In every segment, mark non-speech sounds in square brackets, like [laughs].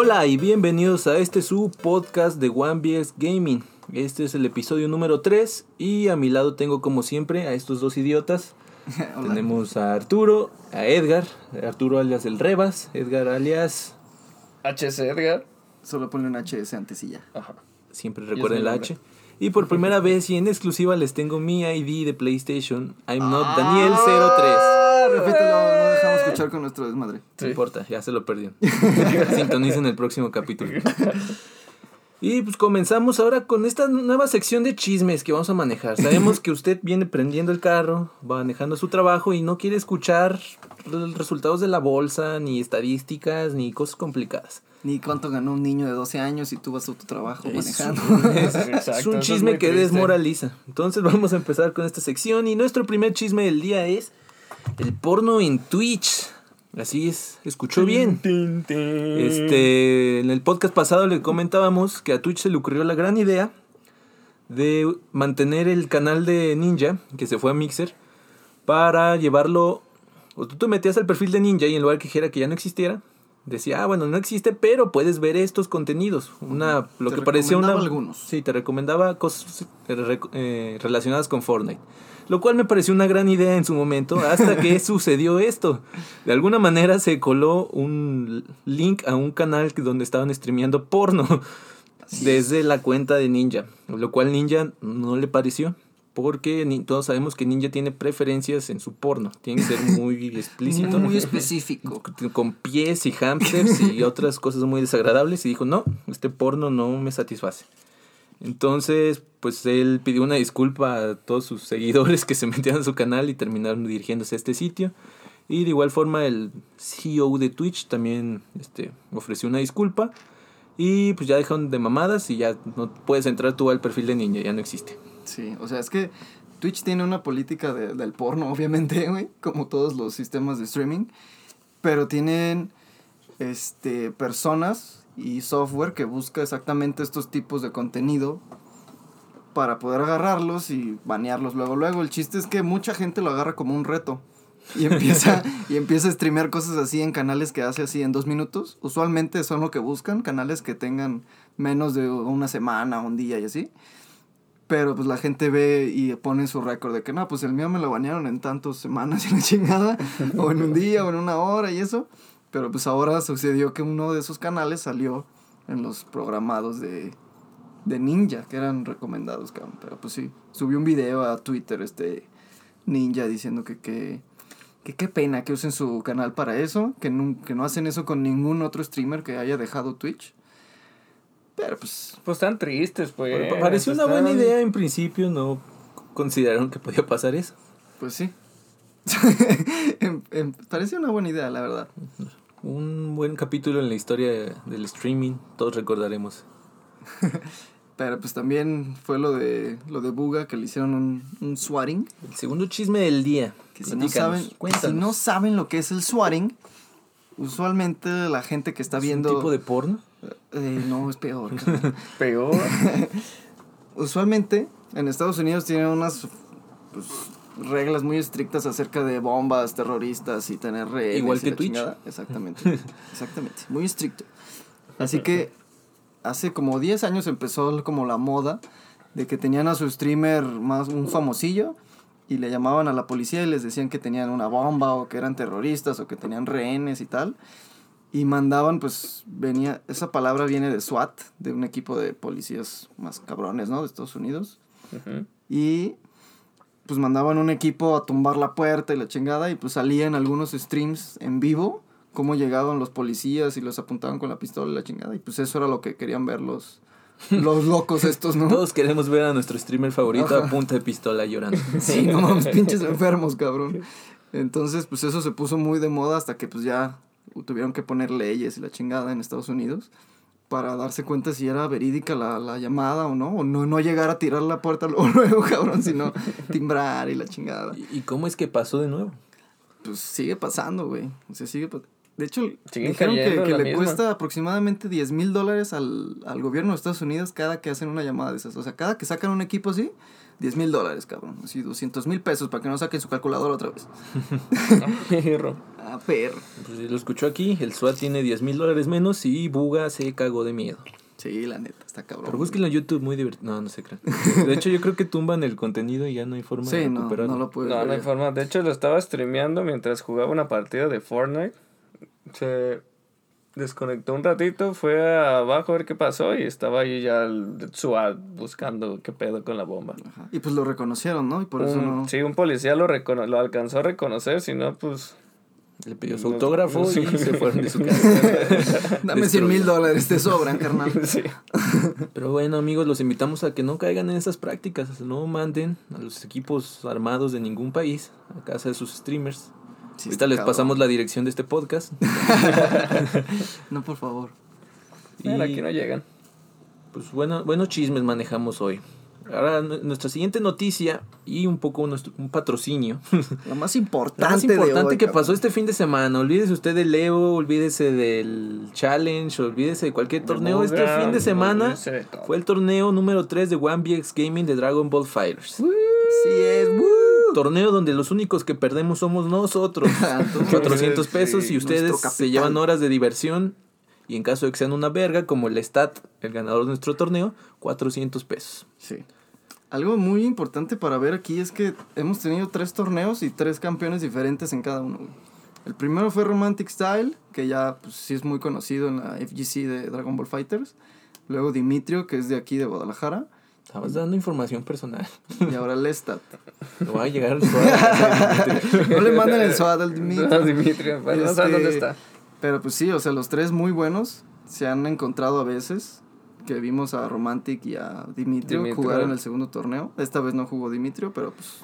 Hola y bienvenidos a este su podcast de One BX Gaming. Este es el episodio número 3 y a mi lado tengo como siempre a estos dos idiotas. [laughs] Tenemos a Arturo, a Edgar, Arturo alias el Rebas, Edgar alias, HC Edgar. Solo ponle un HS antes y ya. Ajá. siempre recuerden nombre. H. Y por primera vez y en exclusiva les tengo mi ID de PlayStation. I'm not Ah, Daniel03. Repítelo, no dejamos escuchar con nuestro desmadre. No Sí. importa, ya se lo perdieron. [laughs] Sintonicen el próximo capítulo. Y pues comenzamos ahora con esta nueva sección de chismes que vamos a manejar. Sabemos que usted viene prendiendo el carro, va manejando su trabajo y no quiere escuchar los resultados de la bolsa, ni estadísticas, ni cosas complicadas. Ni cuánto ganó un niño de 12 años y tú vas a tu trabajo Es manejando. Es, [laughs] Exacto, es un es chisme muy que triste. desmoraliza. Entonces vamos a empezar con esta sección y nuestro primer chisme del día es el porno en Twitch. Así es, escuchó bien. Este, en el podcast pasado le comentábamos que a Twitch se le ocurrió la gran idea de mantener el canal de Ninja, que se fue a Mixer, para llevarlo. O tú te metías al perfil de Ninja y en lugar que dijera que ya no existiera, decía, ah, bueno, no existe, pero puedes ver estos contenidos. Una, lo Te que parecía una. algunos. Sí, te recomendaba cosas eh, eh, relacionadas con Fortnite. Lo cual me pareció una gran idea en su momento, hasta que [laughs] sucedió esto. De alguna manera se coló un link a un canal donde estaban streameando porno desde la cuenta de Ninja. Lo cual Ninja no le pareció. Porque todos sabemos que Ninja tiene preferencias en su porno. Tiene que ser muy [laughs] explícito. Muy específico. [laughs] Con pies y hamsters y otras cosas muy desagradables. Y dijo, no, este porno no me satisface. Entonces, pues él pidió una disculpa a todos sus seguidores que se metían a su canal y terminaron dirigiéndose a este sitio. Y de igual forma el CEO de Twitch también este, ofreció una disculpa. Y pues ya dejaron de mamadas y ya no puedes entrar tú al perfil de Ninja, ya no existe. Sí, o sea, es que Twitch tiene una política de- del porno, [laughs] obviamente, güey, como todos los sistemas de streaming, pero tienen este personas y software que busca exactamente estos tipos de contenido para poder agarrarlos y banearlos luego luego. El chiste es que mucha gente lo agarra como un reto. Y empieza, [laughs] y empieza a streamear cosas así en canales que hace así en dos minutos. Usualmente son lo que buscan, canales que tengan menos de una semana, un día y así. Pero pues la gente ve y pone su récord de que no, pues el mío me lo banearon en tantas semanas y la chingada, o en un día, o en una hora y eso. Pero pues ahora sucedió que uno de esos canales salió en los programados de, de Ninja, que eran recomendados, cabrón. Pero pues sí, subió un video a Twitter este Ninja diciendo que que, que qué pena que usen su canal para eso, que, nun- que no hacen eso con ningún otro streamer que haya dejado Twitch. Pero pues Pues están tristes, pues. Pareció una buena idea en principio, no consideraron que podía pasar eso. Pues sí. [laughs] Em- em, parece una buena idea, la verdad. Un buen capítulo en la historia del streaming, todos recordaremos. [laughs] Pero pues también fue lo de lo de Buga que le hicieron un, un swatting. El segundo chisme del día. Que si no, saben, si no saben lo que es el swatting, usualmente la gente que está ¿Es viendo... un tipo de porno? Eh, no, es peor. [laughs] Peor. [laughs] usualmente en Estados Unidos tienen unas pues, reglas muy estrictas acerca de bombas terroristas y tener rehenes Igual que Twitch. chingada. Exactamente. [laughs] Exactamente. Muy estricto. Así que hace como 10 años empezó como la moda de que tenían a su streamer más un famosillo y le llamaban a la policía y les decían que tenían una bomba o que eran terroristas o que tenían rehenes y tal. Y mandaban, pues, venía, esa palabra viene de SWAT, de un equipo de policías más cabrones, ¿no? De Estados Unidos. Y pues mandaban un equipo a tumbar la puerta y la chingada y pues salían algunos streams en vivo, cómo llegaban los policías y los apuntaban con la pistola y la chingada. Y pues eso era lo que querían ver los, los locos estos, ¿no? [laughs] Todos queremos ver a nuestro streamer favorito Ajá. a punta de pistola llorando. [laughs] Sí, no mames, [laughs] pinches enfermos, cabrón. Entonces, pues eso se puso muy de moda hasta que pues ya tuvieron que poner leyes y la chingada en Estados Unidos para darse cuenta si era verídica la, la llamada o no, o no, no llegar a tirar la puerta [laughs] luego, cabrón, sino [laughs] timbrar y la chingada. ¿Y cómo es que pasó de nuevo? Pues sigue pasando, güey. O sea, sigue De hecho, Siguen dijeron que, le misma. cuesta aproximadamente 10 mil dólares al, al gobierno de Estados Unidos cada que hacen una llamada de esas. O sea, cada que sacan un equipo así, 10 mil dólares, cabrón. Así, 200 mil pesos para que no saquen su calculadora otra vez. [laughs] Perro. Ah, perro. Pues si lo escuchó aquí, el SWAT tiene 10 mil dólares menos y Buga se cagó de miedo. Sí, la neta, está cabrón. Pero búsquenlo en YouTube, muy divertido. No, no se crean. De hecho, yo creo que tumban el contenido y ya no hay forma de Sí, no, recuperarlo. no lo puedes No, no hay forma. De hecho, lo estaba streameando mientras jugaba una partida de Fortnite. Se desconectó un ratito, fue abajo a ver qué pasó y estaba ahí ya el SWAT buscando qué pedo con la bomba. Ajá. Y pues lo reconocieron, ¿no? Y por eso no. Sí, un policía lo, recono- lo alcanzó a reconocer, si no, pues... Le pidió su No, autógrafo [laughs] sí. y se fueron de su casa. [laughs] Dame 100 mil dólares, te sobran, carnal. [laughs] sí. Pero bueno, amigos, los invitamos a que no caigan en esas prácticas. No manden a los equipos armados de ningún país a casa de sus streamers. Sí, Ahorita les cabrón. pasamos la dirección de este podcast. [laughs] No, por favor. Mira, Y- aquí no llegan. Pues bueno, buenos chismes manejamos hoy. Ahora nu- nuestra siguiente noticia y un poco nuestro, un patrocinio. [laughs] Lo más Lo importante, más importante de hoy, que cabrón. pasó este fin de semana. Olvídese usted del Evo, olvídese del Challenge, olvídese de cualquier torneo. Este fin de semana fue el torneo número 3 de One BX Gaming de Dragon Ball Fighters. Sí es, ¡woo! Torneo donde los únicos que perdemos somos nosotros. [laughs] Entonces, 400 sí, pesos y ustedes se llevan horas de diversión. Y en caso de que sean una verga, como el Stat, el ganador de nuestro torneo, 400 pesos. Sí. Algo muy importante para ver aquí es que hemos tenido tres torneos y tres campeones diferentes en cada uno. El primero fue Romantic Style, que ya pues, sí es muy conocido en la FGC de Dragon Ball Fighters. Luego Dimitrio, que es de aquí de Guadalajara. Estabas dando información personal. Y ahora Lestat. Lo va a llegar al suave. No le manden el SWAT al Dimitrio. No, Dimitri, pues, no sabes Este, dónde está. Pero pues sí, o sea, los tres muy buenos se han encontrado a veces. Que vimos a Romantic y a Dimitrio, Dimitrio. jugar en el segundo torneo. Esta vez no jugó Dimitrio, pero pues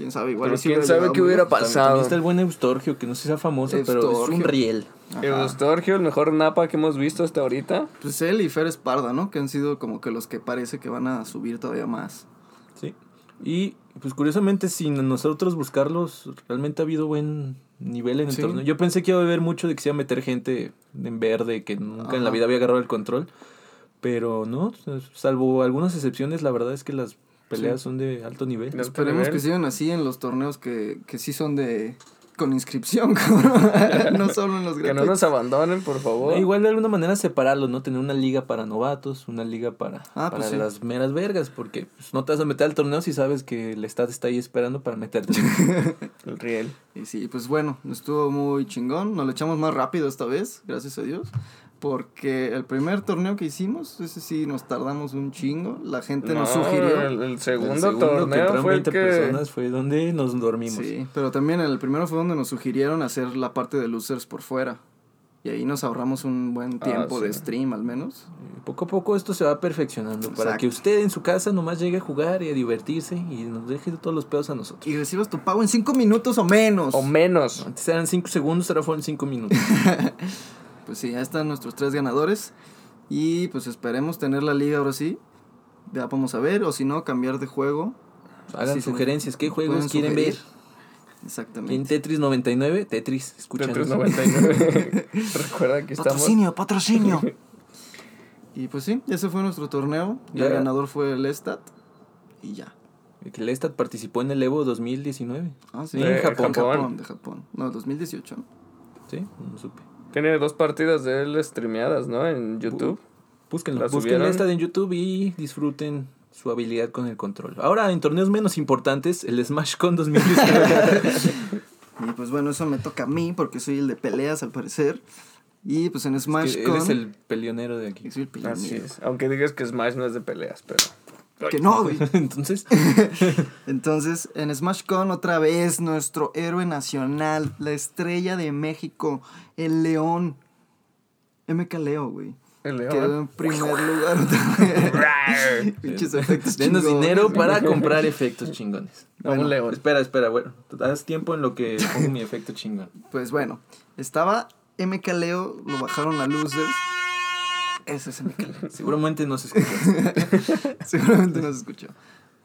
quién sabe, igual. Pero quién sabe qué hubiera pasado. También está el buen Eustorgio, que no sé si sea famoso, pero es un Eustorgio. riel. Ajá. Eustorgio, el mejor Napa que hemos visto hasta ahorita. Pues él y Fer Esparda, ¿no? Que han sido como que los que parece que van a subir todavía más. Sí. Y pues curiosamente, sin nosotros buscarlos, realmente ha habido buen nivel en el Sí. torneo. Yo pensé que iba a haber mucho de que se iba a meter gente en verde que nunca en la Ajá. vida había agarrado el control. Pero no, salvo algunas excepciones, la verdad es que las peleas Sí. son de alto nivel. Los Esperemos que sigan así en los torneos que, que sí son de con inscripción, [laughs] cabrón. no solo en los Que no nos abandonen, por favor. E igual de alguna manera separarlos, ¿no? Tener una liga para novatos, una liga para, Ah, para pues sí. las meras vergas, porque pues, no te vas a meter al torneo si sabes que el Estado está ahí esperando para meterte. [laughs] El riel. Y sí, pues bueno, estuvo muy chingón. Nos lo echamos más rápido esta vez, gracias a Dios. Porque el primer torneo que hicimos, ese sí nos tardamos un chingo. La gente nos No, sugirió. El, el segundo, El segundo que torneo entraron fue el 20 que... personas fue donde nos dormimos. Sí, pero también el primero fue donde nos sugirieron hacer la parte de losers por fuera. Y ahí nos ahorramos un buen Ah, tiempo de sí. stream al menos. Y Poco a poco esto se va perfeccionando para Exacto. que usted en su casa nomás llegue a jugar y a divertirse y nos deje todos los pedos a nosotros. Y recibas tu pago en 5 minutos o menos. O menos. Antes eran 5 segundos, ahora fueron 5 minutos. [laughs] Pues sí, ya están nuestros tres ganadores. Y pues esperemos tener la liga ahora sí. Ya vamos a ver, o si no, cambiar de juego. Hagan Sí, sugerencias, ¿qué juegos quieren sugerir. ver? ¿En Exactamente. Tetris 99? Tetris, escúchanos. Tetris 99. [laughs] Recuerda que estamos... patrocinio. [laughs] y pues sí, ese fue nuestro torneo. Y Ya. el ganador fue el Estat. Y ya. Que el Estat participó en el Evo 2019. Ah, sí. En Japón. Japón. Japón, de Japón. No, 2018. ¿no? Sí, no supe. Tiene dos partidas de él streameadas, ¿no? En YouTube. Búsquenlo. ¿La Busquen esta en YouTube y disfruten su habilidad con el control. Ahora, en torneos menos importantes, el Smash Con 2019. [laughs] Y pues bueno, eso me toca a mí porque soy el de peleas al parecer. Y pues en Smash Que Con. Eres el peleonero de aquí. Soy el peleonero. Así es. Aunque digas que Smash no es de peleas, pero... Que no, güey. [laughs] Entonces, [laughs] Entonces, en Smash Con otra vez nuestro héroe nacional, la estrella de México, el león. MK Leo, güey. El Quedó león. en primer lugar otra vez. [laughs] Pinches efectos denos chingones. dinero para comprar efectos chingones. Un león. Espera, espera, bueno. Haz tiempo en lo que pongo mi efecto chingón. Pues bueno, estaba MK Leo, lo bajaron a losers. Ese es MK Leo. Seguramente no se escuchó. [laughs] Seguramente no se escuchó.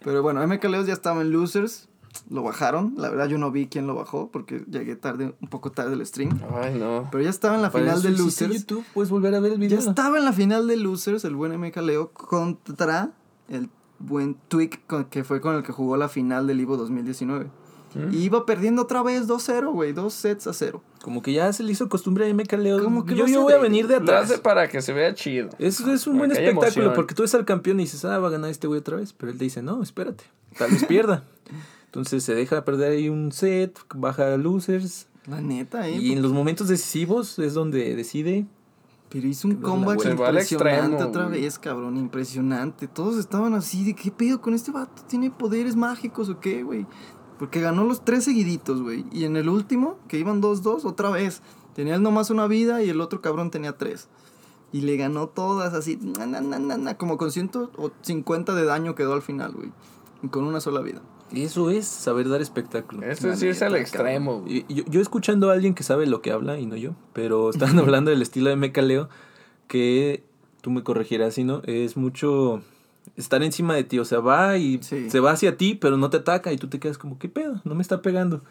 Pero bueno, MK Leo ya estaba en losers. lo bajaron. La verdad yo no vi quién lo bajó porque llegué tarde, un poco tarde el stream. Ay, no. Pero ya estaba en la Para final eso de Losers. YouTube, puedes volver a ver el Ya video. estaba en la final de Losers el buen MK Leo contra el buen Twig que fue con el que jugó la final del Evo 2019. ¿Mm? Y iba perdiendo otra vez 2-0, güey, dos sets a 0. Como que ya se le hizo costumbre a MK Leo. Como que yo yo voy a venir de Lo hace atrás. para que se vea chido. Es, es un Para buen espectáculo porque tú ves al campeón y dices, ah, va a ganar este güey otra vez. Pero él te dice, no, espérate, tal vez pierda. [laughs] Entonces se deja perder ahí un set, baja a losers. La neta, eh. Y en los momentos decisivos es donde decide. Pero hizo un comeback impresionante extremo, otra güey. vez, cabrón, impresionante. Todos estaban así de qué pedo con este vato, tiene poderes mágicos o qué, güey. Porque ganó los tres seguiditos, güey. Y en el último, que iban 2-2, otra vez. Tenía él nomás una vida y el otro cabrón tenía tres. Y le ganó todas así, na, na, na, na, na, como con 150 de daño quedó al final, güey. Y con una sola vida. Eso es saber dar espectáculo. Eso sí es al extremo. güey. Y yo, yo escuchando a alguien que sabe lo que habla y no yo, pero estaban [laughs] hablando del estilo de MK Leo, que tú me corregirás si no, es mucho estar encima de ti, o sea, va y Sí. se va hacia ti, pero no te ataca y tú te quedas como, ¿qué pedo? No me está pegando.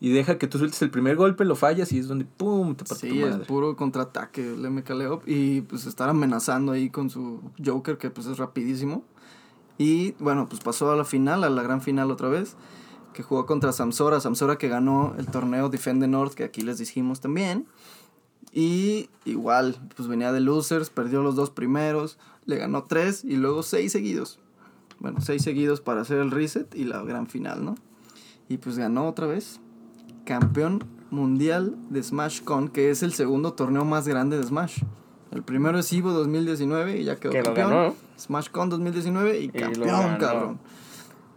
Y deja que tú sueltes el primer golpe, lo fallas y es donde ¡pum! te parte Sí, tu es madre. puro contraataque el MK Leo. Y pues estar amenazando ahí con su Joker, que pues es rapidísimo. Y bueno, pues pasó a la final, a la gran final otra vez. Que jugó contra Samsora. Samsora que ganó el torneo Defend the North, que aquí les dijimos también. Y igual, pues venía de losers, perdió los dos primeros, le ganó tres y luego seis seguidos. Bueno, seis seguidos para hacer el reset y la gran final, ¿no? Y pues ganó otra vez. Campeón mundial de Smash Con, que es el segundo torneo más grande de Smash. El primero es Evo 2019 y ya quedó Que lo campeón. ganó. Smash Con 2019 y lo campeón, cabrón.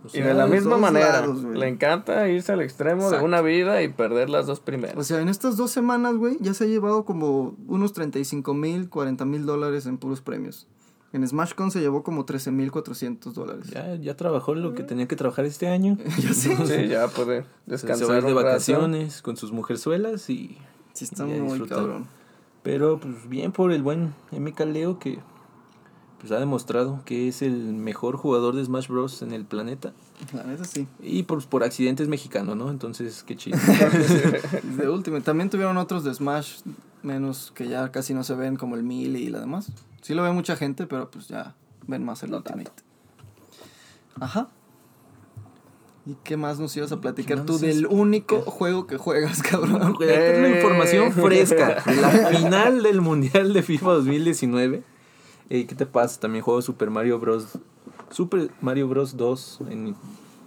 O Y de la misma manera, lados, le encanta irse al extremo Exacto. de una vida y perder las dos primeras. O sea, en estas dos semanas, güey, ya se ha llevado como unos 35 mil, 40 mil dólares en puros premios. En Smash Con se llevó como 13 mil 400 dólares. ya, ya trabajó lo que tenía que trabajar este año. [laughs] Ya sé. sí, ya puede Se va descansar a ir de rato. vacaciones con sus mujerzuelas y Sí, está Y muy disfrutar. cabrón. Pero pues bien por el buen MK Leo que pues ha demostrado que es el mejor jugador de Smash Bros. en el planeta. La neta sí. Y por, por accidente es mexicano, ¿no? Entonces, qué chido. [laughs] [laughs] De Ultimate. También tuvieron otros de Smash, menos que ya casi no se ven, como el Melee y la demás. Sí lo ve mucha gente, pero pues ya ven más el No Ultimate. Ajá. ¿Y qué más nos ibas a platicar ¿Qué tú del es? único juego que juegas, [laughs] cabrón? Información [laughs] fresca. La final del Mundial de FIFA 2019. Eh, ¿Qué te pasa? También juego Super Mario Bros. Super Mario Bros. 2 en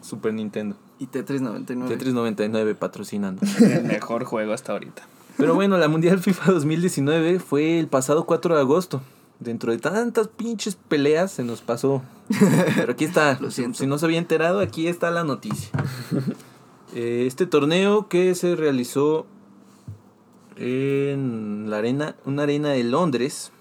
Super Nintendo. Y Tetris 99. Tetris 99 patrocinando. [laughs] El mejor juego hasta ahorita. Pero bueno, la Mundial FIFA 2019 fue el pasado 4 de agosto. Dentro de tantas pinches peleas se nos pasó. Pero aquí está. [laughs] Lo siento. Si no se había enterado, aquí está la noticia. Eh, este torneo que se realizó en la arena, una arena de Londres.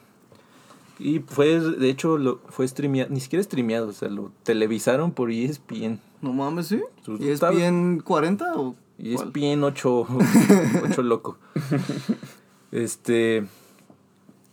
Y fue, de hecho, lo, fue streameado, ni siquiera streameado, o sea, lo televisaron por E ESPN. No mames, ¿sí? Tú ¿Y es sabes. bien 40 o Y es bien 8, [laughs] loco. Este.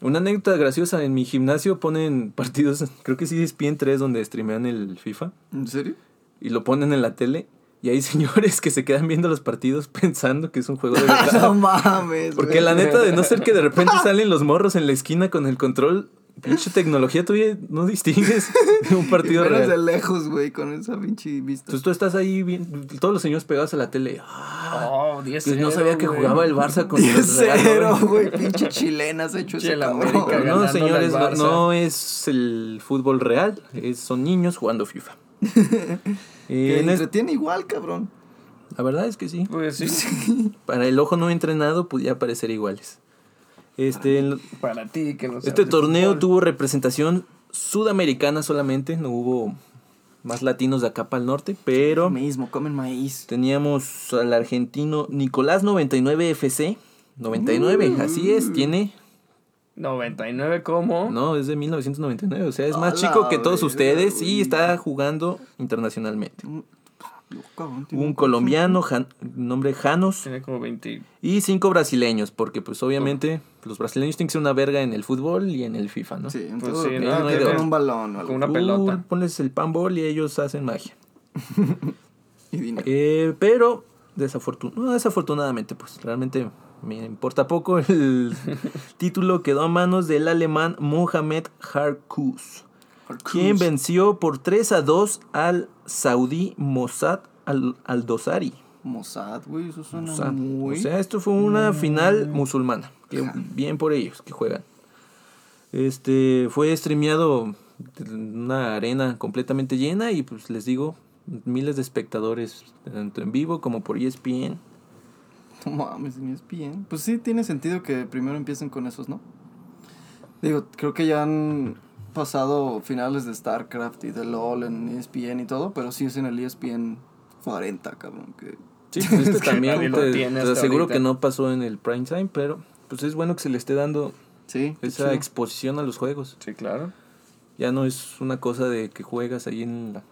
Una anécdota graciosa. En mi gimnasio ponen partidos. Creo que sí es bien 3 donde streamean el FIFA. ¿En serio? Y lo ponen en la tele. Y hay [laughs] señores que se quedan viendo los partidos pensando que es un juego de [laughs] verdad. no mames. Porque la neta, de no ser que de repente salen los morros en la esquina con el control. Pinche tecnología, todavía no distingues de un partido Menos real. de lejos, güey, con esa pinche vista. Entonces tú estás ahí, bien, todos los señores pegados a la tele. Ah, Oh, 10 no sabía que jugaba el Barça con [laughs] el Real, güey, pinche chilenas hecho ese. América no, señores, no, Barça. no es el fútbol real, es- son niños jugando FIFA. [laughs] Y Que en es- entretiene igual, cabrón. la verdad es que sí. Pues sí, [laughs] Para el ojo no entrenado podía parecer iguales. Este, para ti que no este torneo fútbol. tuvo representación sudamericana solamente, no hubo más latinos de acá para el norte, pero Mismo, comen maíz. teníamos al argentino Nicolás 99 FC. 99, así es, tiene 99 como. No, es de 1999, o sea, es más chico que todos ustedes y está jugando internacionalmente. Un colombiano, Jan- nombre Janos, Tiene como 20. y cinco brasileños, porque pues obviamente los brasileños tienen que ser una verga en el fútbol y en el FIFA, ¿no? Sí, en Pues sí, no, hay de con un balón o algo. Con una Tú pelota. pones el panball y ellos hacen magia. [laughs] Y dinero. Eh, pero desafortun no, desafortunadamente, pues realmente me importa poco. El [laughs] título quedó a manos del alemán Mohamed Harkus, quien venció por 3 a 2 al saudí Mossad al Aldosari. Mossad, güey, eso suena Mossad. muy... O sea, esto fue una final musulmana. Que bien por ellos que juegan. Este fue streameado en una arena completamente llena y pues les digo, miles de espectadores tanto en vivo como por ESPN. No mames, en ESPN. Pues sí, tiene sentido que primero empiecen con esos, ¿no? Digo, creo que ya han pasado finales de StarCraft y de LOL en ESPN y todo, pero sí es en el ESPN 40, cabrón. Que... Sí, [laughs] pues este también nadie lo te, tiene te aseguro ahorita. que no pasó en el prime time, pero pues es bueno que se le esté dando Sí, esa exposición a los juegos. Sí, claro. Ya no es una cosa de que juegas ahí en, la-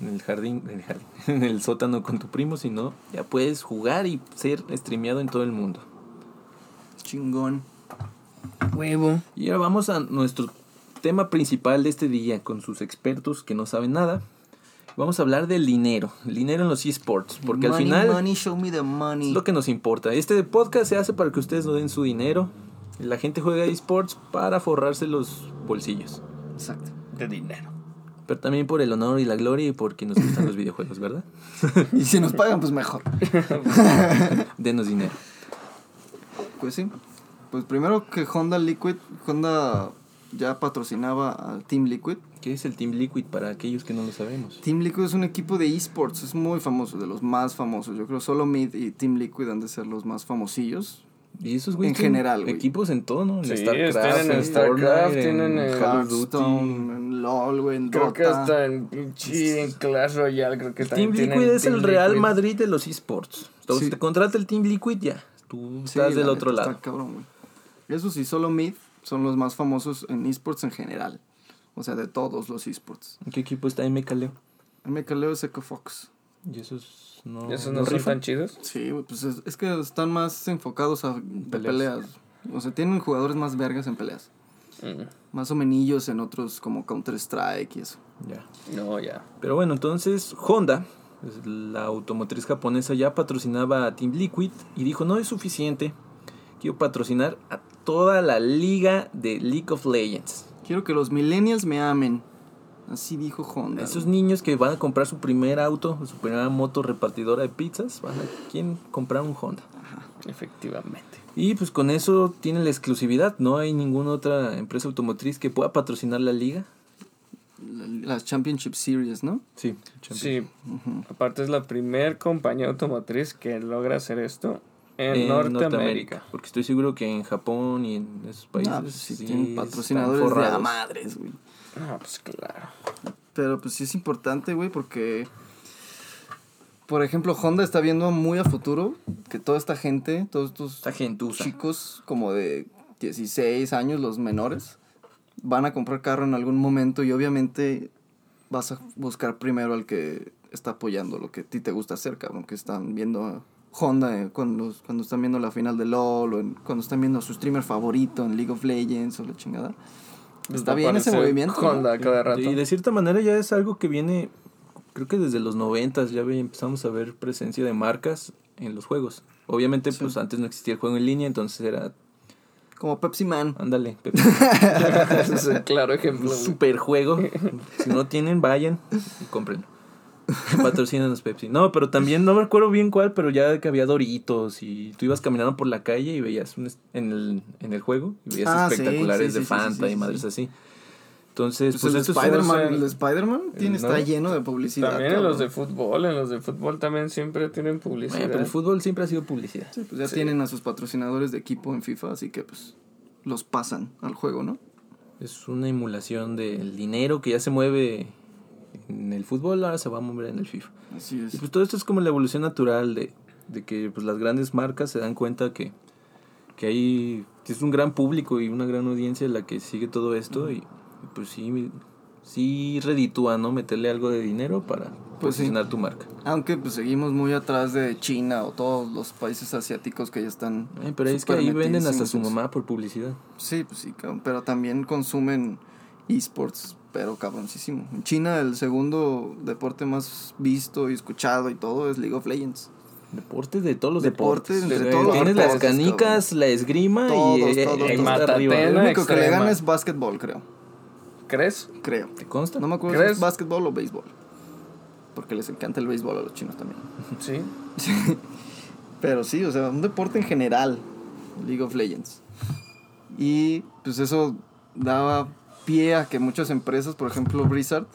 en el jardín, en el jardín, [laughs] en el sótano con tu primo, sino ya puedes jugar y ser streameado en todo el mundo. Chingón. Huevo. Y ahora vamos a nuestro tema principal de este día con sus expertos que no saben nada. Vamos a hablar del dinero, el dinero en los esports, porque al Money, final Money, show me the money. es lo que nos importa. Este podcast se hace para que ustedes no den su dinero. La gente juega esports para forrarse los bolsillos. Exacto. De dinero. Pero también por el honor y la gloria y porque nos gustan los videojuegos, ¿verdad? [laughs] Y si nos pagan, pues mejor. [laughs] Denos dinero. Pues sí. Pues primero que Honda Liquid, Honda ya patrocinaba al Team Liquid. ¿Qué es el Team Liquid para aquellos que no lo sabemos? Team Liquid es un equipo de esports, es muy famoso, de los más famosos. Yo creo solo Mid y Team Liquid han de ser los más famosillos. Y esos güeyes En general, güey. Equipos en todo, ¿no? En Sí, StarCraft, tienen en StarCraft, tienen en Call of Duty. Hearthstone, en LOL, güey, en Creo que Dota. hasta en pinche en Clash Royale creo que El también Team tienen Liquid es Team el Real Liquid. Madrid de los esports. Entonces, Sí. te contrata el Team Liquid, ya. Tú Sí, estás del la otro lado. Está cabrón, güey. Eso sí, solo Mid son los más famosos en esports en general. O sea, de todos los esports. ¿En qué equipo está MKLeo? Mecaleo es Echo Fox. Y esos no, ¿Esos no no son rifan? tan chidos? Sí, pues es, es que están más enfocados a Peleas. peleas. O sea, tienen jugadores más vergas en peleas. Mm, Más o menillos en otros como Counter-Strike y eso. Ya. No, ya. Pero bueno, entonces Honda, la automotriz japonesa, ya patrocinaba a Team Liquid y dijo, no es suficiente, quiero patrocinar a toda la liga de League of Legends. Quiero que los millennials me amen. Así dijo Honda. Esos niños que van a comprar su primer auto, su primera moto repartidora de pizzas, van a quieren comprar un Honda. Efectivamente. Y pues con eso tienen la exclusividad, no hay ninguna otra empresa automotriz que pueda patrocinar la liga. La- Las Championship Series, ¿no? Sí, Sí. Aparte es la primer compañía automotriz que logra hacer esto en, en Norteamérica. Porque estoy seguro que en Japón y en esos países Ah, pues sí, sí tienen patrocinadores de a madres, güey. Ah, pues claro. Pero pues sí es importante, güey, porque... Por ejemplo, Honda está viendo muy a futuro que toda esta gente, todos estos chicos como de 16 años, los menores, van a comprar carro en algún momento y obviamente vas a buscar primero al que está apoyando lo que a ti te gusta hacer, cabrón, que están viendo Honda eh, cuando, cuando están viendo la final de LOL o en- cuando están viendo a su streamer favorito en League of Legends o la chingada. Está bien ese movimiento. ¿no? Honda cada rato. Y de cierta manera ya es algo que viene, creo que desde los noventas ya empezamos a ver presencia de marcas en los juegos. Obviamente, pues antes no existía el juego en línea, entonces era, Como Pepsi Man. ándale, [laughs] es el [laughs] claro ejemplo. un super juego. si no tienen, vayan y cómprenlo. [laughs] Patrocínanos Pepsi. No, pero también no me acuerdo bien cuál, pero ya que había Doritos y tú ibas caminando por la calle y veías un en, el, en el juego y veías Ah, espectaculares sí, de sí, Fanta sí, y madres sí. así. Entonces, Pues pues, el Spider-Man, el- tiene, está lleno de publicidad. También en cabrón. los de fútbol, en los de fútbol también siempre tienen publicidad. Bueno, pero el fútbol siempre ha sido publicidad. Sí, pues ya Sí. tienen a sus patrocinadores de equipo en FIFA, así que pues los pasan al juego, ¿no? Es una emulación del dinero que ya se mueve en el fútbol, ahora se va a mover en el FIFA. Así Y es. pues todo esto es como la evolución natural de, de que pues las grandes marcas se dan cuenta que, que hay que es un gran público y una gran audiencia la que sigue todo esto y, y, pues sí, sí reditúa, ¿no? Meterle algo de dinero para Pues sí. posicionar tu marca. Aunque pues seguimos muy atrás de China o todos los países asiáticos que ya están... Ay, pero es que ahí venden hasta su mamá por publicidad. Sí, pues sí, pero también consumen esports, pero cabroncísimo. En China el segundo deporte más visto y escuchado y todo es League of Legends. Deportes de todos los Deportes, deportes. entre todos los Tienes las deportes, canicas, la esgrima Todos, y eh, todos, ahí todos. Matatena. El único que le gana es básquetbol, creo. ¿Crees? Creo. ¿Te consta? No me acuerdo si ¿Crees? es básquetbol o béisbol. Porque les encanta el béisbol a los chinos también. Sí. Pero sí, o sea, un deporte en general, League of Legends. Y pues eso daba pie a que muchas empresas, por ejemplo Blizzard,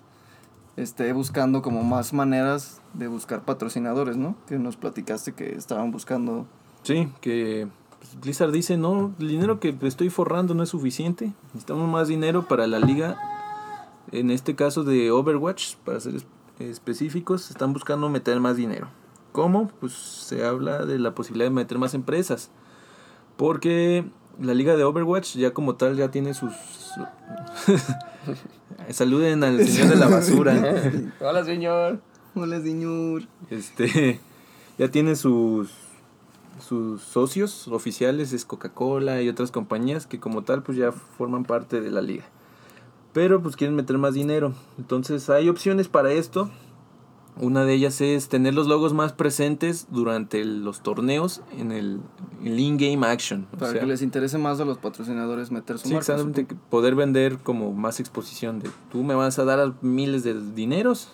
esté buscando como más maneras de buscar patrocinadores, ¿no? Que nos platicaste que estaban buscando. Sí, que pues, Blizzard dice, no, el dinero que estoy forrando no es suficiente. Necesitamos más dinero para la liga. En este caso de Overwatch, para ser es- específicos, están buscando meter más dinero. ¿Cómo? Pues se habla de la posibilidad de meter más empresas. Porque la liga de Overwatch ya como tal ya tiene sus... [laughs] Saluden al señor de la basura. [laughs] Hola, señor. Hola, señor. Este ya tiene sus sus socios oficiales es Coca-Cola y otras compañías que como tal pues ya forman parte de la liga. Pero pues quieren meter más dinero. Entonces hay opciones para esto. Una de ellas es tener los logos más presentes durante el- los torneos en el, el in-game action. O Para sea, que les interese más a los patrocinadores meter su Sí, marca, exactamente, supongo. poder vender como más exposición de tú me vas a dar miles de dineros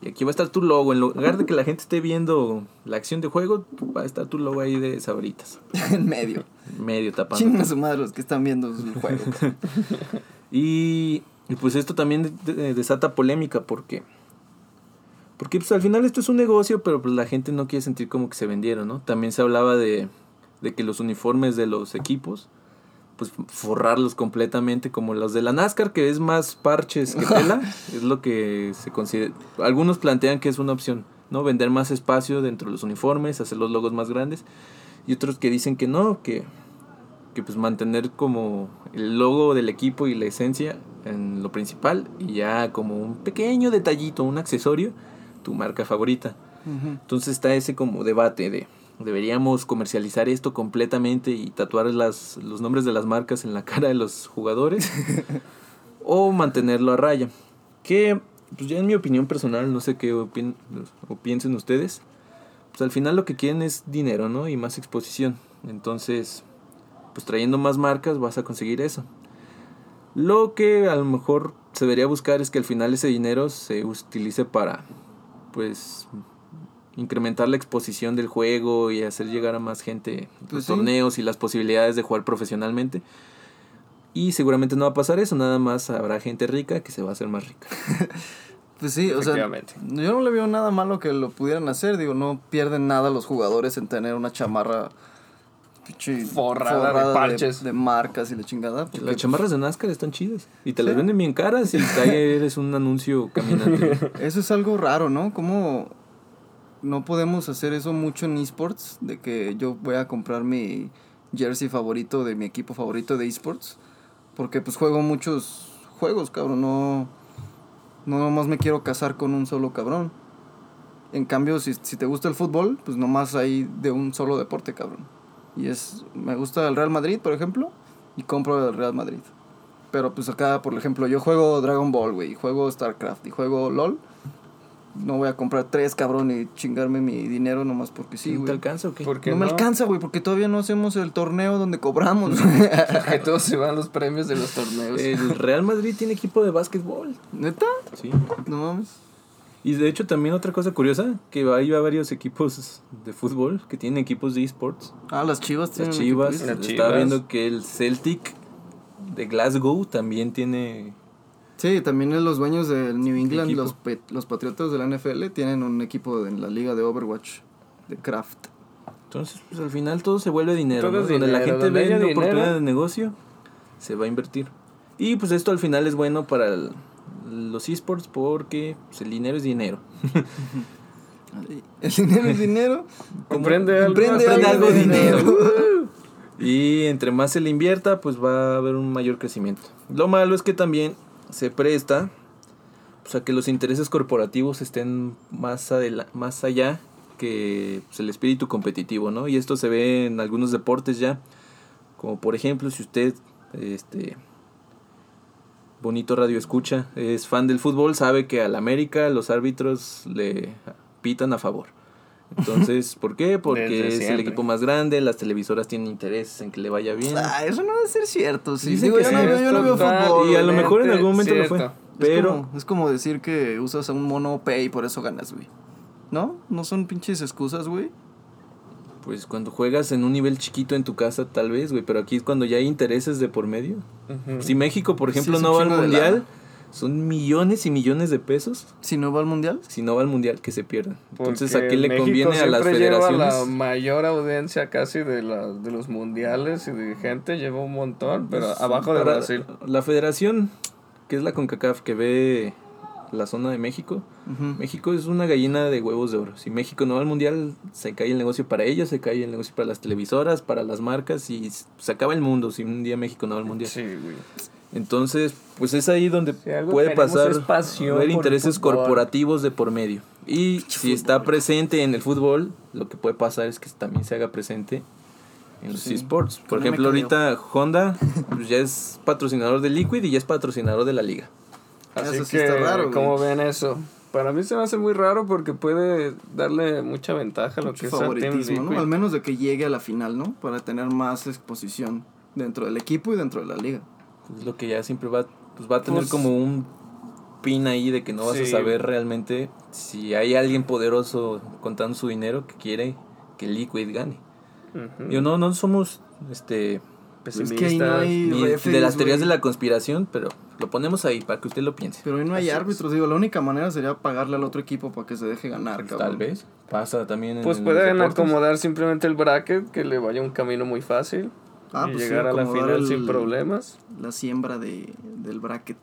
y aquí va a estar tu logo. En lugar de que la gente esté viendo la acción de juego, va a estar tu logo ahí de sabritas, [laughs] en medio. medio tapando. Chingan a su madre los que están viendo el juego. [laughs] Y, y pues esto también de- de- desata polémica porque porque pues al final esto es un negocio, pero pues la gente no quiere sentir como que se vendieron, ¿no? También se hablaba de, de que los uniformes de los equipos pues forrarlos completamente como los de la NASCAR que es más parches que [laughs] tela, es lo que se considera algunos plantean que es una opción, ¿no? Vender más espacio dentro de los uniformes, hacer los logos más grandes y otros que dicen que no, que que pues mantener como el logo del equipo y la esencia en lo principal y ya como un pequeño detallito, un accesorio, tu marca favorita. Ujú. Entonces está ese como debate de deberíamos comercializar esto completamente y tatuar las, los nombres de las marcas en la [laughs] cara de los jugadores [laughs] o mantenerlo a raya. Que pues ya en mi opinión personal, no sé qué opin- o piensen ustedes, pues al final lo que quieren es dinero, ¿no? Y más exposición. Entonces, pues trayendo más marcas vas a conseguir eso. Lo que a lo mejor se debería buscar es que al final ese dinero se utilice para, pues, incrementar la exposición del juego y hacer llegar a más gente Pues los sí. torneos y las posibilidades de jugar profesionalmente. Y seguramente no va a pasar eso, nada más habrá gente rica que se va a hacer más rica. [laughs] Pues sí, o sea, Efectivamente. yo no le veo nada malo que lo pudieran hacer. Digo, no pierden nada los jugadores en tener una chamarra pinche Forrada de parches. de, marcas y la chingada. porque, Las chamarras de NASCAR están chidas y te las venden bien caras y ahí [laughs] eres un anuncio caminante. pues, Eso es algo raro, ¿no? Como no podemos hacer eso mucho en esports, de que yo voy a comprar mi jersey favorito de mi equipo favorito de esports, porque pues juego muchos juegos, cabrón, no no nomás me quiero casar con un solo cabrón. En cambio, si, si te gusta el fútbol, pues nomás hay de un solo deporte, cabrón. Y es, me gusta el Real Madrid, por ejemplo, y compro el Real Madrid. Pero pues acá, por ejemplo, yo juego Dragon Ball, güey, juego StarCraft, y juego LOL. No voy a comprar tres, cabrón, y chingarme mi dinero nomás porque sí, ¿No te güey. alcanza o qué? ¿Por qué No me alcanza, güey, porque todavía no hacemos el torneo donde cobramos. güey. [laughs] Que todos se van los premios de los torneos. El Real Madrid tiene equipo de básquetbol. ¿Neta? Sí. No mames. Y de hecho también otra cosa curiosa, que hay varios equipos de fútbol que tienen equipos de esports. Ah, las chivas tienen Las Chivas, Las estaba Chivas. viendo que el Celtic de Glasgow también tiene Sí, también los dueños del New England, Equipo. los, pe- los patriotas de la NFL, tienen un equipo en la liga de Overwatch, de Craft. Entonces, pues al final todo se vuelve dinero, ¿no? es Donde la dinero, gente donde ve una dinero. oportunidad de negocio, se va a invertir. Y pues esto al final es bueno para el- los esports porque pues, el dinero es dinero. El dinero es dinero. [laughs] Comprende algo. Aprende algo algo de dinero. dinero. [laughs] Y entre más se le invierta, pues va a haber un mayor crecimiento. Lo malo es que también se presta pues, a que los intereses corporativos estén más, más allá que pues, el espíritu competitivo, ¿no? Y esto se ve en algunos deportes ya, como por ejemplo si usted este, bonito radio escucha, es fan del fútbol, sabe que al América los árbitros le pitan a favor. Entonces, [laughs] ¿por qué? Porque Desde es el equipo más grande, las televisoras tienen interés en que le vaya bien. Ah, eso no debe ser cierto. Sí. Digo, yo, no, veo- yo no veo total, fútbol. y a lo mejor en algún momento lo fue. Es Pero como, es como decir que usas un mono pay y por eso ganas, güey. ¿No? No son pinches excusas, güey. Pues cuando juegas en un nivel chiquito en tu casa tal vez, güey, pero aquí es cuando ya hay intereses de por medio. Si México, por ejemplo, no va al mundial, son millones y millones de pesos Si no va al mundial. si no va al mundial que se pierdan. Entonces, ¿a qué le México conviene a las lleva federaciones? la mayor audiencia casi de, la, de los mundiales y de gente, lleva un montón, pero Pues, abajo de Brasil. La federación, que es la CONCACAF, que ve la zona de México. México es una gallina de huevos de oro. Si México no va al mundial, se cae el negocio para ellos, se cae el negocio para las televisoras, para las marcas y se acaba el mundo si un día México no va al mundial. Sí, güey. Entonces, pues es ahí donde Si puede pasar el intereses corporativos de por medio. Y si está presente en el fútbol, lo que puede pasar es que también se haga presente en los Sí, esports. Por no ejemplo, ahorita Honda pues, ya es patrocinador de Liquid y ya es patrocinador de la liga. Así Eso sí que, está raro, güey. ¿cómo ven eso? Para mí se me hace muy raro porque puede darle mucha ventaja a lo que Mucho es el Team favoritismo, ¿no? Al menos de que llegue a la final, ¿no? Para tener más exposición dentro del equipo y dentro de la liga. Es lo que ya siempre va, pues va a tener Pues- como un pin ahí de que no vas a Sí. saber realmente si hay alguien poderoso contando su dinero que quiere que Liquid gane. Ujú. Yo no, no somos este Pues es que no pesimistas hay de las teorías güey. de la conspiración, pero lo ponemos ahí para que usted lo piense. Pero hoy no hay Así es. árbitros, digo, la única manera sería pagarle al otro equipo para que se deje ganar, Pues, cabrón. tal vez pasa también en Pues en pueden acomodar simplemente el bracket, que le vaya un camino muy fácil. Ah, y pues sí, llegar a la final el- sin problemas. La siembra de, del bracket.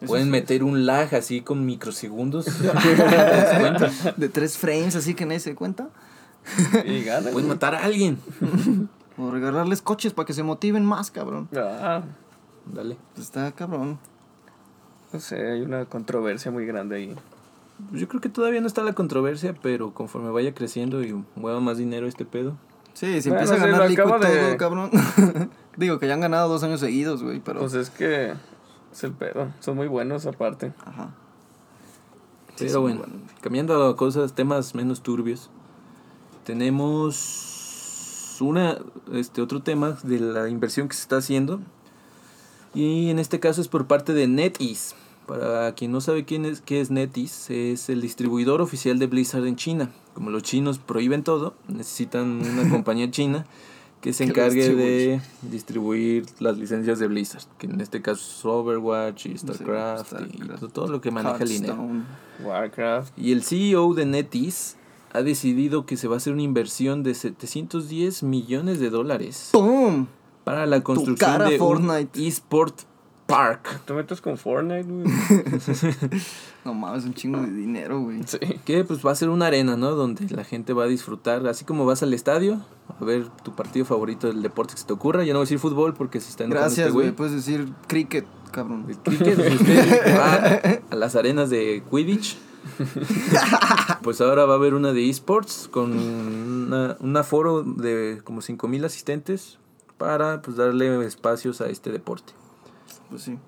Eso Pueden sí. meter un lag así con microsegundos. [laughs] De tres frames, así que nadie se cuenta. Y ganan. Pueden matar a alguien. [laughs] O regalarles coches para que se motiven más, cabrón. Ah, Dale. Pues está cabrón. no sé, hay una controversia muy grande ahí. Pues Yo creo que todavía no está la controversia, pero conforme vaya creciendo y mueva más dinero este pedo. Sí, si Bueno, empieza a ganar de- todo, cabrón. [laughs] Digo que ya han ganado dos años seguidos, güey, pero... Pues es que es el pedo. Son muy buenos aparte. Ajá. Sí, Pero bueno, buenos. cambiando a cosas, temas menos turbios, tenemos una, este, otro tema de la inversión que se está haciendo. Y en este caso es por parte de NetEase. Para quien no sabe quién es, qué es NetEase, es el distribuidor oficial de Blizzard en China. Como los chinos prohíben todo, necesitan una [laughs] compañía china que se encargue de distribuir las licencias de Blizzard. Que en este caso es Overwatch y StarCraft, y StarCraft. todo lo que maneja el dinero. Warcraft. Y el CEO de NetEase ha decidido que se va a hacer una inversión de 710 millones de dólares ¡Pum! Para la construcción cara, de Fortnite. un eSport Park. ¿Te metes con Fortnite, güey? [laughs] No mames, un chingo de dinero, güey. sí. Que pues va a ser una arena, ¿no? Donde la gente va a disfrutar, así como vas al estadio a ver tu partido favorito del deporte que se te ocurra. Ya no voy a decir fútbol porque se está enojando Gracias, este güey. güey. Puedes decir cricket, cabrón. El cricket, usted [laughs] va a las arenas de Quidditch, [laughs] pues ahora va a haber una de esports con una, un aforo de como 5000 asistentes para pues darle espacios a este deporte. Pues sí.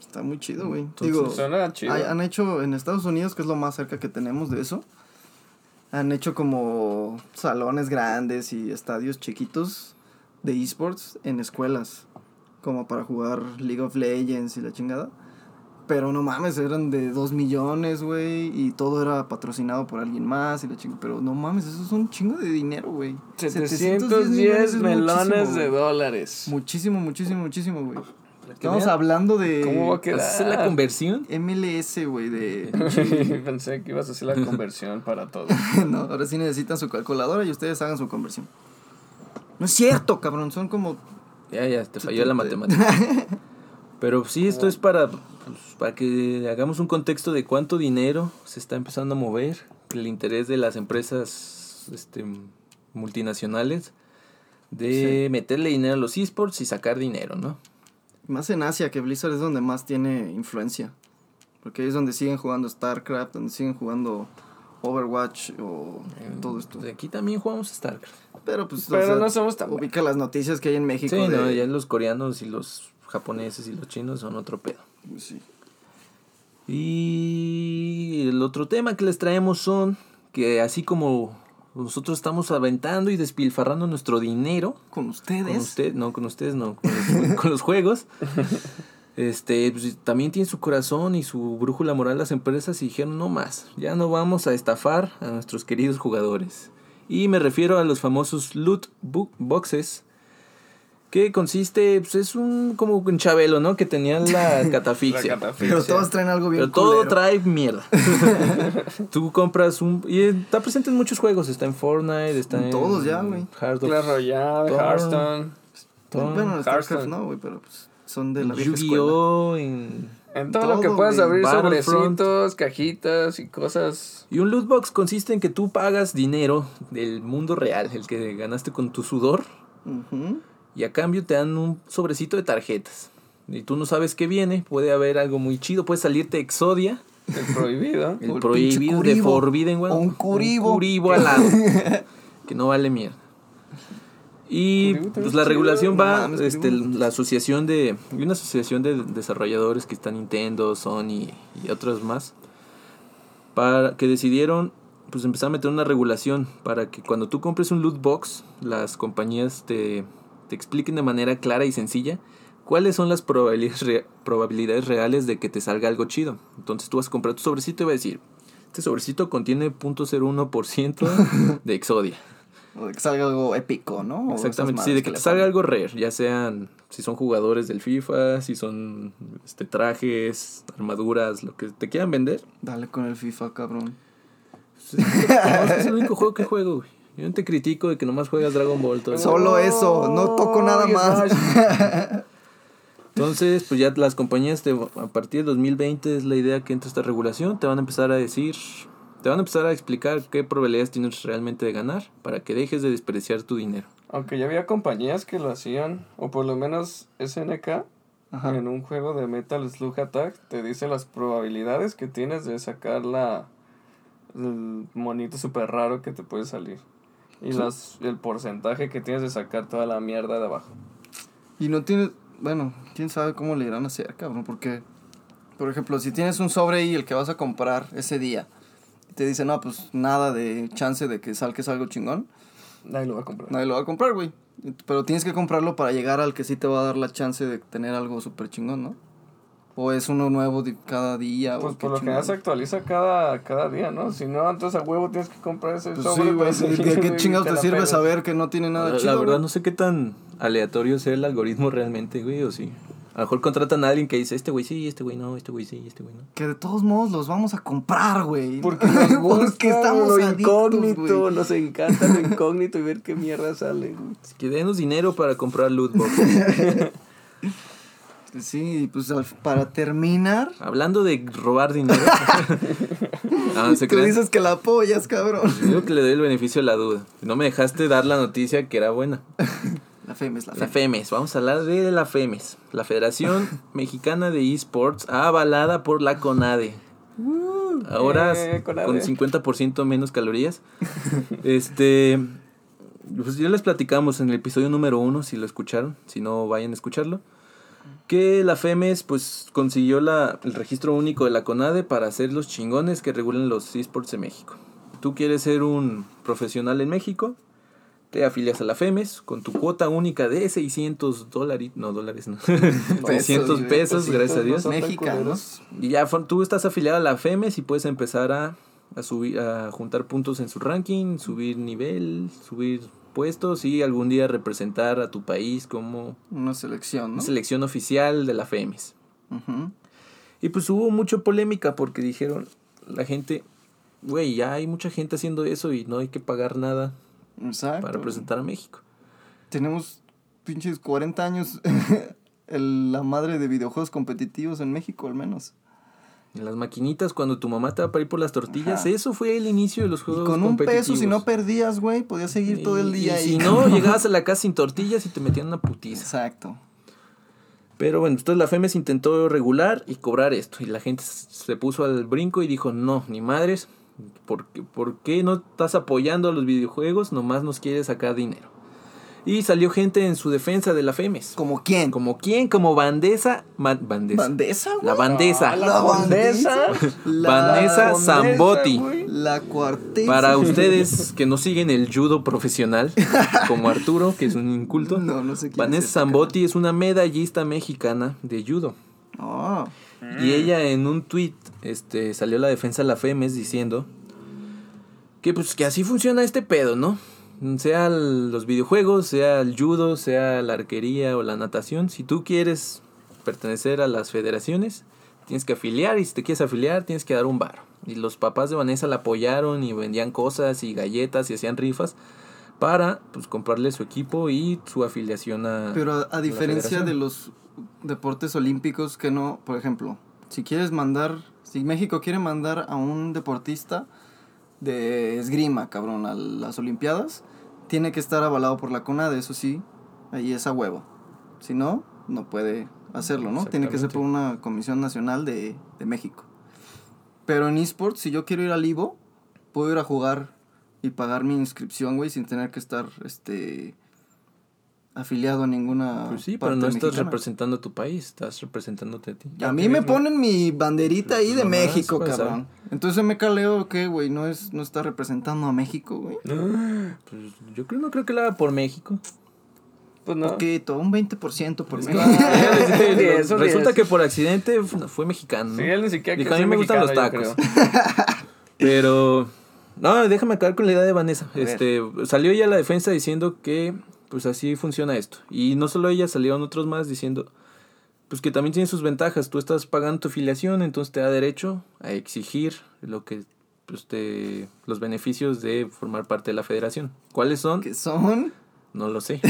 Está muy chido, güey. Digo, Suena chido. hay- han hecho en Estados Unidos, que es lo más cerca que tenemos de eso, han hecho como salones grandes y estadios chiquitos de esports en escuelas, como para jugar League of Legends y la chingada. Pero no mames, eran de 2 millones, güey, y todo era patrocinado por alguien más y la chingada. Pero no mames, eso es un chingo de dinero, güey. 710 millones es melones de dólares. Muchísimo, muchísimo, muchísimo, güey. Estamos vean. hablando de ¿Cómo va a quedar? ¿Hacer la conversión? MLS, güey, de... Pensé que ibas a hacer la conversión para todo. [laughs] no, ahora sí necesitan su calculadora y ustedes hagan su conversión. No es cierto, cabrón, son como... Ya, ya, te falló la matemática. [laughs] Pero sí, esto es para, pues, para que hagamos un contexto de cuánto dinero se está empezando a mover, el interés de las empresas este, multinacionales de meterle dinero a los esports y sacar dinero, ¿no? Más en Asia, que Blizzard es donde más tiene influencia. Porque ahí es donde siguen jugando StarCraft, donde siguen jugando Overwatch o todo esto. De aquí también jugamos StarCraft. Pero pues, o Pero sea, no somos tan ubica las noticias que hay en México. Sí, de- no, ya los coreanos y los japoneses y los chinos son otro pedo. Sí. Y el otro tema que les traemos son que así como nosotros estamos aventando y despilfarrando nuestro dinero Con ustedes. con usted, no con ustedes, no, con los, con los juegos. [laughs] Este, pues, también tiene su corazón y su brújula moral las empresas y dijeron, no más, ya no vamos a estafar a nuestros queridos jugadores. Y me refiero a los famosos loot boxes, que consiste, pues es un como un chabelo, ¿no? Que tenían [laughs] la catafixia. La catafixia. Pero todos traen algo bien Pero todo culero. trae mierda. [laughs] [laughs] Tú compras un... Y está presente en muchos juegos. Está en Fortnite, está en... En todos ya, güey. Clash Royale. Hearthstone. Stone, Bueno, en StarCraft Hearthstone. no, güey, pero pues son de la vieja escuela. Yu-Gi-Oh! en- En todo, lo que puedas abrir sobrecitos, cajitas y cosas. Y un loot box consiste en que tú pagas dinero del mundo real, el que ganaste con tu sudor, Ujú. Y a cambio te dan un sobrecito de tarjetas. Y tú no sabes qué viene, puede haber algo muy chido, puede salirte Exodia, El prohibido. [laughs] el el prohibido de. Forbidden World. O un Kuribo. Un Kuribo al lado. [laughs] que no vale mierda. Y pues la regulación chido. va, este, la asociación de, hay una asociación de desarrolladores que está Nintendo, Sony y otras más, para que decidieron pues empezar a meter una regulación para que cuando tú compres un loot box, las compañías te, te expliquen de manera clara y sencilla cuáles son las probabilidades, rea- probabilidades reales de que te salga algo chido. Entonces tú vas a comprar tu sobrecito y va a decir, este sobrecito contiene 0.01% [laughs] de Exodia. O de que salga algo épico, ¿no? Exactamente, sí, de que te salga algo rare, ya sean, si son jugadores del FIFA, si son este trajes, armaduras, lo que te quieran vender. Dale con el FIFA, cabrón. No, es el único juego que juego, güey. Yo no te critico de que nomás juegas Dragon Ball todo el. Solo eso, no toco nada más. [laughs] Entonces, pues ya las compañías, te, a partir de 2020 es la idea que entra esta regulación, te van a empezar a decir, te van a empezar a explicar qué probabilidades tienes realmente de ganar para que dejes de desperdiciar tu dinero. Aunque ya había compañías que lo hacían, o por lo menos SNK, Ajá. en un juego de Metal Slug Attack, te dice las probabilidades que tienes de sacar la, el monito súper raro que te puede salir. Y las, el porcentaje que tienes de sacar toda la mierda de abajo. Y no tienes, bueno, quién sabe cómo le irán a hacer, cabrón, porque, por ejemplo, si tienes un sobre y el que vas a comprar ese día, y te dice, no, pues nada de chance de que salques algo chingón, Nadie lo va a comprar. nadie lo va a comprar, güey. Pero tienes que comprarlo para llegar al que sí te va a dar la chance de tener algo súper chingón, ¿no? O es uno nuevo de cada día, Pues por lo general se actualiza cada, cada día, ¿no? Si no, entonces a huevo tienes que comprar ese Pues sobre. sí, güey, ¿de qué [laughs] chingados te la sirve pegas. saber que no tiene nada La, chido? la verdad no sé qué tan aleatorio sea el algoritmo realmente, güey, o sí. A lo mejor contratan a alguien que dice, este güey sí, este güey no, este güey sí, este güey no. Que de todos modos los vamos a comprar, güey. Porque [laughs] nos gusta Porque estamos lo adictos, incógnito, güey. nos encanta lo incógnito y ver qué mierda sale. güey. Que denos dinero para comprar loot box. [laughs] Sí, pues al- para terminar, Hablando de robar dinero. [laughs] ah, se tú dices que la apoyas, cabrón. Digo que le doy el beneficio de la duda. No me dejaste dar la noticia que era buena. La FEMES, la La FEMES. FEMES, vamos a hablar de la FEMES. La Federación [laughs] Mexicana de Esports, avalada por la CONADE. Ahora Eh, con 50% menos calorías. [laughs] este. Pues ya les platicamos en el episodio número uno, si lo escucharon. Si no, vayan a escucharlo. Que la FEMES pues consiguió la, el registro único de la CONADE para hacer los chingones que regulan los esports en México. Tú quieres ser un profesional en México, te afilias a la FEMES con tu cuota única de 600 dólares, no dólares, no, [laughs] 600 güey, pesos, gracias a Dios. Mexicanos. Y ya tú estás afiliado a la FEMES y puedes empezar a, a subir, a juntar puntos en su ranking, subir nivel, subir puestos y algún día representar a tu país como Una selección, ¿no? selección oficial de la FEMES. Ujú. Y pues hubo mucha polémica porque dijeron la gente, güey, ya hay mucha gente haciendo eso y no hay que pagar nada Exacto. para representar a México. Tenemos pinches 40 años [laughs] el- la madre de videojuegos competitivos en México, al menos. En las maquinitas, cuando tu mamá te va para ir por las tortillas, Ajá. eso fue el inicio de los Y juegos con un peso, si no perdías, güey, podías seguir todo el Y- día y ahí. Si no, llegabas a la casa sin tortillas y te metían una putiza. Exacto. Pero bueno, entonces la FEMES intentó regular y cobrar esto. Y la gente se puso al brinco y dijo, no, ni madres, ¿por qué, por qué no estás apoyando a los videojuegos? Nomás nos quieres sacar dinero. Y salió gente en su defensa de la FEMES. ¿Como quién? ¿Como quién? Como Bandesa. Ma- Bandesa. ¿Bandesa, güey? La Bandesa. Ah, La bandesa. bandesa. La Vanessa Condesa, [laughs] Zambotti. güey. La cuarteza. Para [laughs] ustedes que no siguen el judo profesional, como Arturo, que es un inculto, No, no sé quién Vanessa es Zambotti es una medallista mexicana de judo. Ah, Y ella en un tweet este, salió a la defensa de la FEMES diciendo que pues que así funciona este pedo, ¿no? Sea el- los videojuegos, sea el judo, sea la arquería o la natación. Si tú quieres pertenecer a las federaciones, tienes que afiliar y si te quieres afiliar tienes que dar un bar. Y los papás de Vanessa la apoyaron y vendían cosas y galletas y hacían rifas para pues comprarle su equipo y su afiliación a pero a, a diferencia de los deportes olímpicos que no, por ejemplo, si quieres mandar, si México quiere mandar a un deportista de esgrima, cabrón, a las Olimpiadas, tiene que estar avalado por la CONADE, eso sí, ahí es a huevo. Si no, no puede hacerlo, ¿no? Tiene que ser por una comisión nacional de, de México. Pero en esports, si yo quiero ir al Ivo, puedo ir a jugar y pagar mi inscripción, güey, sin tener que estar, este, afiliado a ninguna Pues sí, pero no estás mexicana. representando a tu país, estás representándote a ti. A mí me ponen mi banderita ahí de Nomás, México, pues, cabrón. Entonces me caleo que, güey, no es no está representando a México, güey. Pues yo creo, no creo que lo haga por México. Pues no. Poquito, un 20% por México. [laughs] Ni Resulta que por accidente fue mexicano. ¿no? Sí, él ni siquiera Dijo, a mí me gustan los tacos. [laughs] Pero, no, déjame acabar con la idea de Vanessa. Este, salió ella a la defensa diciendo que, pues así funciona esto. Y no solo ella, salieron otros más diciendo, pues que también tiene sus ventajas. Tú estás pagando tu afiliación, entonces te da derecho a exigir lo que, pues te, los beneficios de formar parte de la federación. ¿Cuáles son? que son No lo sé.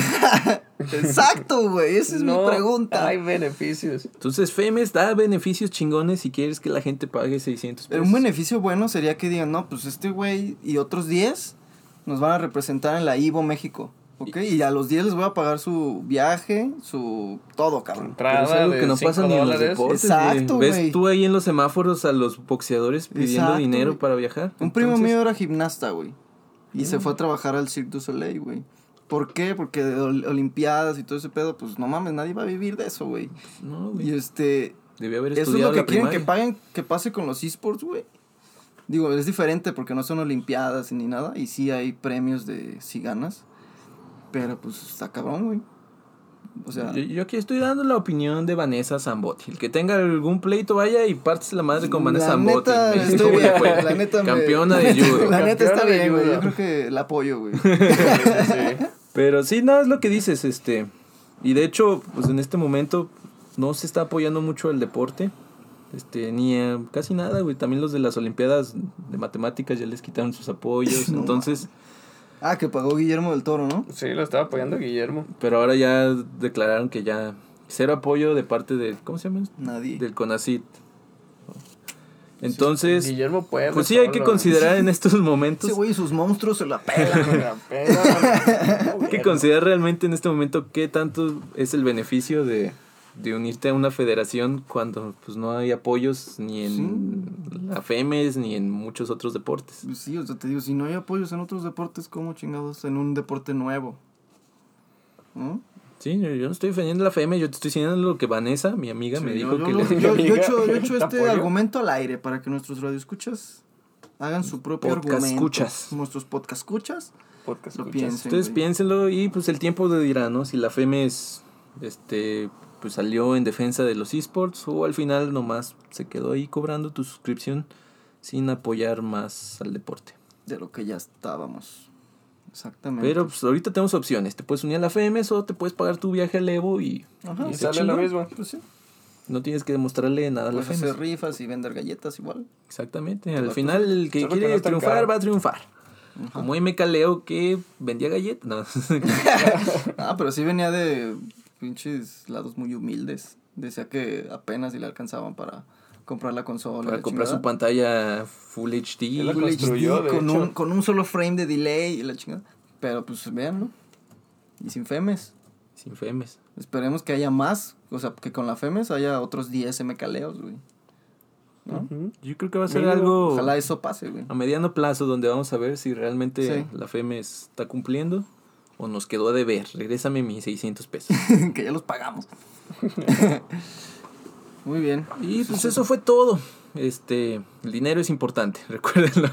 [laughs] Exacto, güey, esa es No mi pregunta. Hay beneficios. Entonces, FEMES da beneficios chingones si quieres que la gente pague 600 Pero pesos. un beneficio bueno sería que digan, no, pues este güey y otros 10 nos van a representar en la Ivo México. ¿Ok? Y a los 10 les voy a pagar su viaje, su todo, cabrón. Pero es Entrada algo de que no pasa ni en los dólares. deportes. Exacto, güey. güey. ¿Ves tú ahí en los semáforos a los boxeadores pidiendo Exacto, dinero güey. para viajar? Un primo Entonces, mío era gimnasta, güey. Y se fue a trabajar al Cirque du Soleil, güey. ¿Por qué? Porque de ol- Olimpiadas y todo ese pedo, pues no mames, nadie va a vivir de eso, güey. No, Y güey. este, Debía haber eso es estudiado lo que la quieren que primaria. paguen, que pase con los esports, güey. Digo, es diferente porque no son Olimpiadas ni nada. Y sí hay premios de si ganas. Pero pues está cabrón, güey. O sea, Yo, yo aquí estoy dando la opinión de Vanessa Zambotti. El que tenga algún pleito vaya y partes la madre con Vanessa la Zambotti. Me la neta me- Campeona de [laughs] judo. La neta está bien, güey. judo. Yo creo que la apoyo, güey. Sí. [laughs] Pero sí, no, es lo que dices, este. Y de hecho, pues en este momento no se está apoyando mucho el deporte. Este, ni eh, casi nada, güey. También los de las Olimpiadas de Matemáticas ya les quitaron sus apoyos. [laughs] No entonces, Ah, que pagó Guillermo del Toro, ¿no? Sí, lo estaba apoyando Guillermo. pero ahora ya declararon que ya cero apoyo de parte de, ¿cómo se llama? Nadie. Del CONACIT. Entonces, Guillermo puede. pues sí hay que considerar en [laughs] estos momentos, Ese güey y sus monstruos se la pelan. Con la pena. [laughs] hay que considerar realmente en este momento qué tanto es el beneficio de, de unirte a una federación cuando pues no hay apoyos ni en la FEMES ni en muchos otros deportes. Pues sí, o sea, te digo, si no hay apoyos en otros deportes, ¿cómo chingados en un deporte nuevo? ¿No? Sí, yo, yo no estoy defendiendo la FEMES, yo te estoy diciendo lo que Vanessa, mi amiga, me Sí, dijo yo, que yo, le... yo- [laughs] yo he hecho, yo he hecho ¿te [laughs] este apoyo? argumento al aire para que nuestros radioescuchas hagan su propio Podcast argumento. escuchas. Nuestros podcast escuchas Podcast lo escuchas. piensen. Ustedes güey. piénsenlo y pues el tiempo dirá, ¿no? Si la FEMES este, pues salió en defensa de los esports o al final nomás se quedó ahí cobrando tu suscripción sin apoyar más al deporte. De lo que ya estábamos. Exactamente. Pero pues ahorita tenemos opciones. Te puedes unir a la FEMES o te puedes pagar tu viaje al Evo y, Ajá, sale lo mismo. Pues sí. No tienes que demostrarle nada a la Puedes hacer rifas y vender galletas igual. Exactamente. Al final el que Solo que quiere no triunfar caro. va a triunfar. Como MK Leo que vendía galletas. No. [laughs] Ah, pero sí venía de pinches lados muy humildes. Decía que apenas si le alcanzaban para comprar la consola. para la comprar su chingada. pantalla Full HD. La Full HD de con, un, con un solo frame de delay y la chingada. Pero pues véanlo. Y sin FEMES. Sin FEMES. Esperemos que haya más. O sea, que con la FEMES haya otros 10 MKLeos, güey. ¿No? Ujú. Yo creo que va a ser algo Ojalá eso pase, güey. a mediano plazo donde vamos a ver si realmente Sí. la FEMES está cumpliendo o nos quedó a deber. Regrésame mis 600 pesos. [laughs] que ya los pagamos. [laughs] Muy bien. Y pues eso fue todo. Este, el dinero es importante, [laughs] recuérdenlo.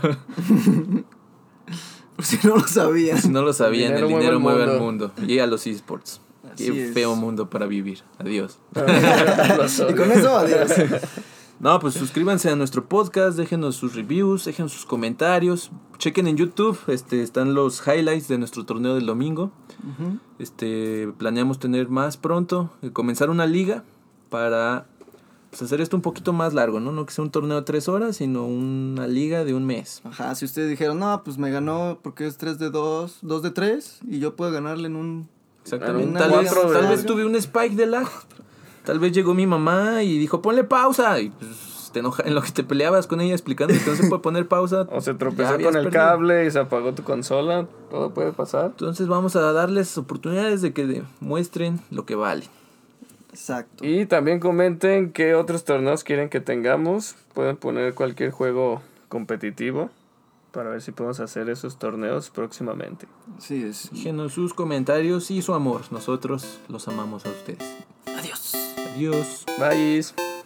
Si no lo sabían. Si no lo sabían, dinero el dinero mueve al mundo. mundo. Y a los esports. Qué es. feo mundo para vivir. Adiós. Y con eso, adiós. No, pues suscríbanse a nuestro podcast, déjenos sus reviews, déjenos sus comentarios, chequen en YouTube, este, están los highlights de nuestro torneo del domingo. Ujú. Este, planeamos tener más pronto, eh, comenzar una liga para pues, hacer esto un poquito más largo, ¿no? No que sea un torneo de tres horas, sino una liga de un mes. Ajá, si ustedes dijeron, no, pues me ganó porque es 3 de 2, 2 de 3, y yo puedo ganarle en un... Exactamente. Tal vez, tal vez tuve un spike de lag. Tal vez llegó mi mamá y dijo, ponle pausa. Y pues te enoja en lo que te peleabas con ella explicando que no se puede poner pausa. [laughs] O se tropezó con el perdido. cable y se apagó tu consola. Todo puede pasar. Entonces vamos a darles oportunidades de que demuestren lo que vale. Exacto. Y también comenten qué otros torneos quieren que tengamos. Pueden poner cualquier juego competitivo para ver si podemos hacer esos torneos próximamente. Así es. Déjenos sus comentarios y su amor. Nosotros los amamos a ustedes. Adiós. Adiós. Bye.